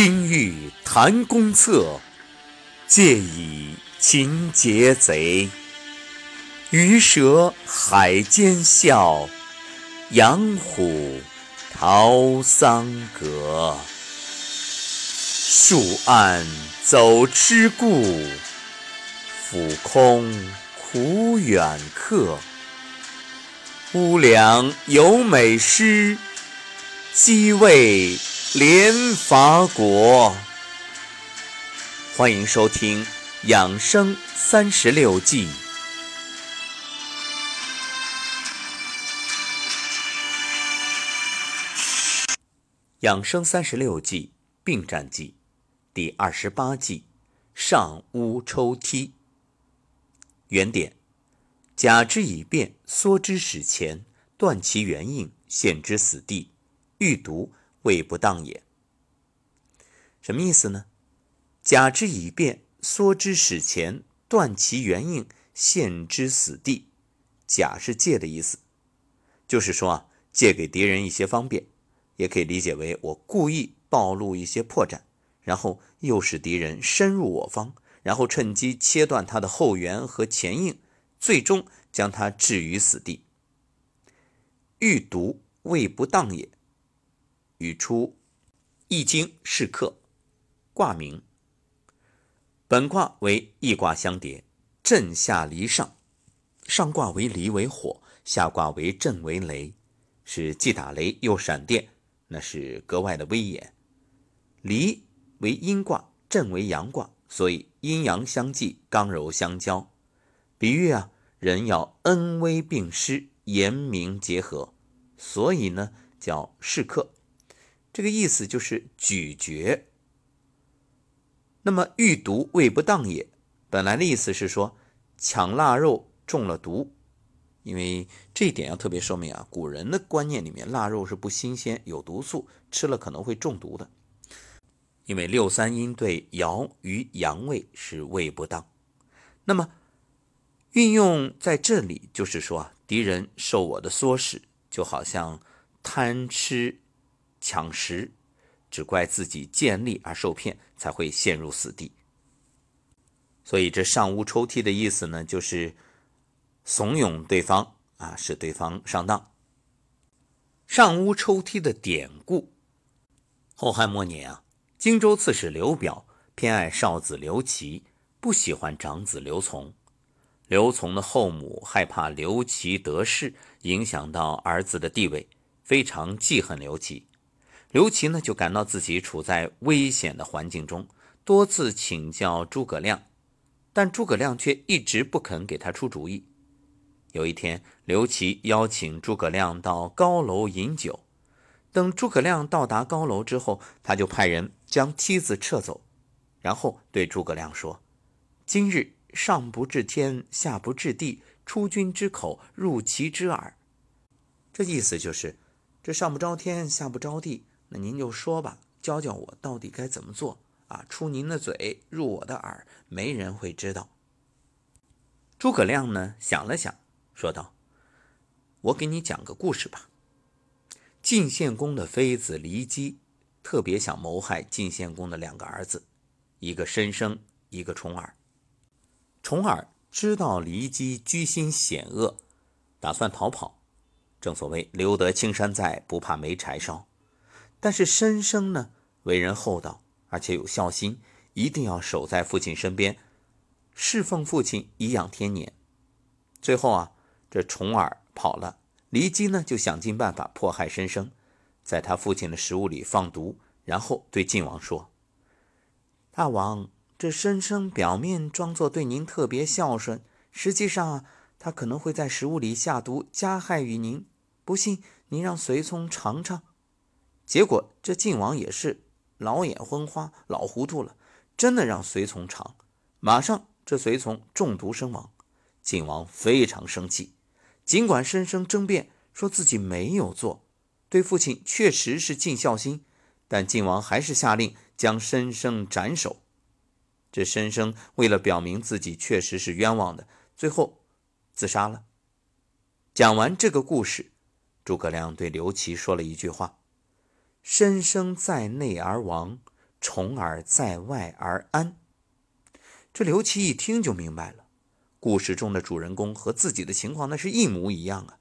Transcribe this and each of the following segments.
金玉谈公策，借以擒劫贼。鱼蛇海间笑，羊虎逃桑阁。树暗走痴故，俯空苦远客。乌梁有美诗，鸡为连伐国。欢迎收听《养生三十六计》。养生三十六计，并战计，第二十八计：上屋抽梯。原点。假之以变，缩之使前，断其原应，陷之死地，欲毒未不当也。什么意思呢？假之以变，缩之使前，断其原应，陷之死地。假是借的意思，就是说啊，借给敌人一些方便，也可以理解为我故意暴露一些破绽，然后诱使敌人深入我方，然后趁机切断他的后援和前应。最终将他置于死地。欲毒未不当也。语出《易经》是克卦名。本卦为易卦相叠，震下离上。上卦为离为火，下卦为震为雷，是既打雷又闪电，那是格外的威严。离为阴卦，震为阳卦，所以阴阳相济，刚柔相交。比喻啊，人要恩威并施，严明结合，所以呢叫是克。这个意思就是咀嚼。那么欲毒未不当也，本来的意思是说抢腊肉中了毒，因为这一点要特别说明啊，古人的观念里面腊肉是不新鲜，有毒素，吃了可能会中毒的。因为六三阴对爻与阳位是胃不当，那么。运用在这里，就是说，敌人受我的唆使，就好像贪吃抢食，只怪自己见利而受骗，才会陷入死地。所以，这上屋抽屉的意思呢，就是怂恿对方啊，使对方上当。上屋抽屉的典故，后汉末年啊，荆州刺史刘表偏爱少子刘琦，不喜欢长子刘琮。刘琮的后母害怕刘琦得势，影响到儿子的地位，非常记恨刘琦。刘琦呢，就感到自己处在危险的环境中，多次请教诸葛亮，但诸葛亮却一直不肯给他出主意。有一天，刘琦邀请诸葛亮到高楼饮酒，等诸葛亮到达高楼之后，他就派人将梯子撤走，然后对诸葛亮说：“今日。”上不治天，下不治地，出君之口，入其之耳。这意思就是，这上不着天，下不着地，那您就说吧，教教我到底该怎么做啊？出您的嘴，入我的耳，没人会知道。诸葛亮呢，想了想，说道：“我给你讲个故事吧。晋献公的妃子骊姬，特别想谋害晋献公的两个儿子，一个申生，一个重耳。”重耳知道骊姬居心险恶，打算逃跑。正所谓留得青山在，不怕没柴烧。但是申生呢，为人厚道，而且有孝心，一定要守在父亲身边，侍奉父亲颐养天年。最后啊，这重耳跑了，骊姬呢就想尽办法迫害申生，在他父亲的食物里放毒，然后对晋王说：“大王。”这申生表面装作对您特别孝顺，实际上啊他可能会在食物里下毒，加害于您。不信，您让随从尝尝。结果这晋王也是老眼昏花，老糊涂了，真的让随从尝，马上这随从中毒身亡。晋王非常生气，尽管申生争辩说自己没有做，对父亲确实是尽孝心，但晋王还是下令将申生斩首。这申生为了表明自己确实是冤枉的，最后自杀了。讲完这个故事，诸葛亮对刘琦说了一句话：“申生在内而亡，虫儿在外而安。这刘琦一听就明白了，故事中的主人公和自己的情况那是一模一样啊！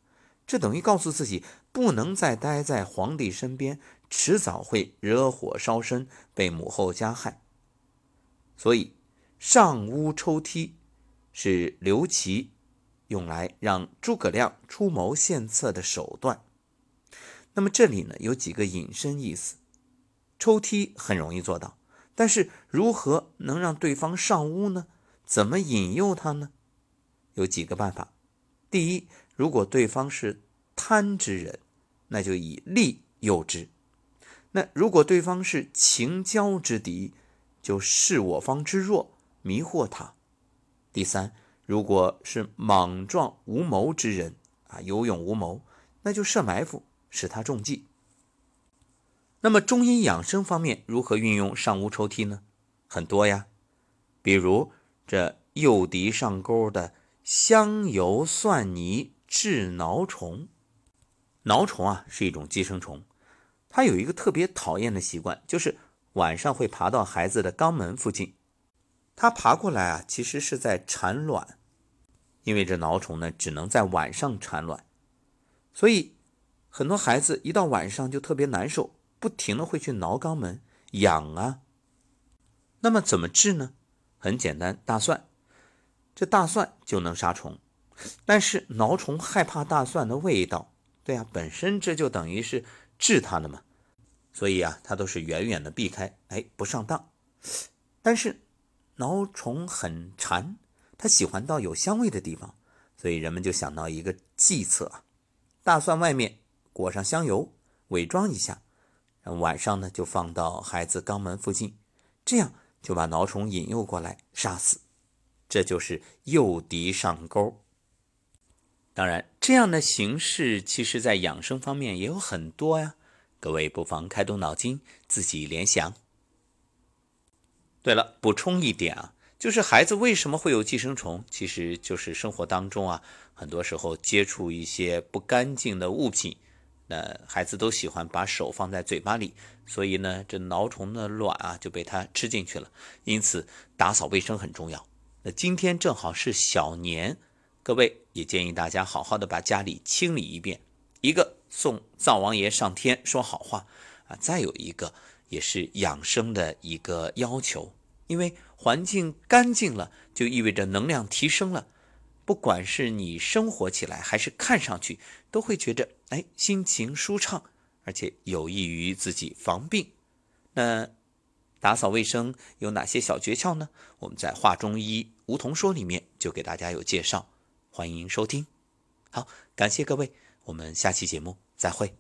这等于告诉自己，不能再待在皇帝身边，迟早会惹火烧身，被母后加害。所以，上屋抽梯是刘琦用来让诸葛亮出谋献策的手段。那么这里呢，有几个引申意思。抽梯很容易做到。但是如何能让对方上屋呢？怎么引诱他呢？有几个办法。第一，如果对方是贪之人，那就以利诱之；那如果对方是情交之敌，就视我方之弱，迷惑他。第三，如果是莽撞无谋之人啊，有勇无谋，那就设埋伏，使他中计。那么中医养生方面如何运用上屋抽屉呢？很多呀，比如这诱敌上钩的香油蒜泥治挠虫。挠虫啊是一种寄生虫，它有一个特别讨厌的习惯，就是晚上会爬到孩子的肛门附近。它爬过来啊，其实是在产卵，因为这挠虫呢只能在晚上产卵，所以很多孩子一到晚上就特别难受。不停的会去挠肛门，痒啊。那么怎么治呢？很简单，大蒜，这大蒜就能杀虫。但是挠虫害怕大蒜的味道，对啊，本身这就等于是治它的嘛。所以啊，它都是远远的避开，哎，不上当。但是挠虫很馋，它喜欢到有香味的地方，所以人们就想到一个计策啊：大蒜外面裹上香油，伪装一下。晚上呢，就放到孩子肛门附近，这样就把挠虫引诱过来杀死。这就是诱敌上钩。当然，这样的形式其实在养生方面也有很多呀。各位不妨开动脑筋，自己联想。对了，补充一点啊，就是孩子为什么会有寄生虫，其实就是生活当中啊，很多时候接触一些不干净的物品。那孩子都喜欢把手放在嘴巴里，所以呢，这挠虫的卵啊就被它吃进去了。因此，打扫卫生很重要。那今天正好是小年，各位也建议大家好好的把家里清理一遍。一个送灶王爷上天说好话啊，再有一个也是养生的一个要求，因为环境干净了，就意味着能量提升了。不管是你生活起来，还是看上去，都会觉着哎，心情舒畅，而且有益于自己防病。那打扫卫生有哪些小诀窍呢？我们在《话中医梧桐说》里面就给大家有介绍，欢迎收听。好，感谢各位，我们下期节目再会。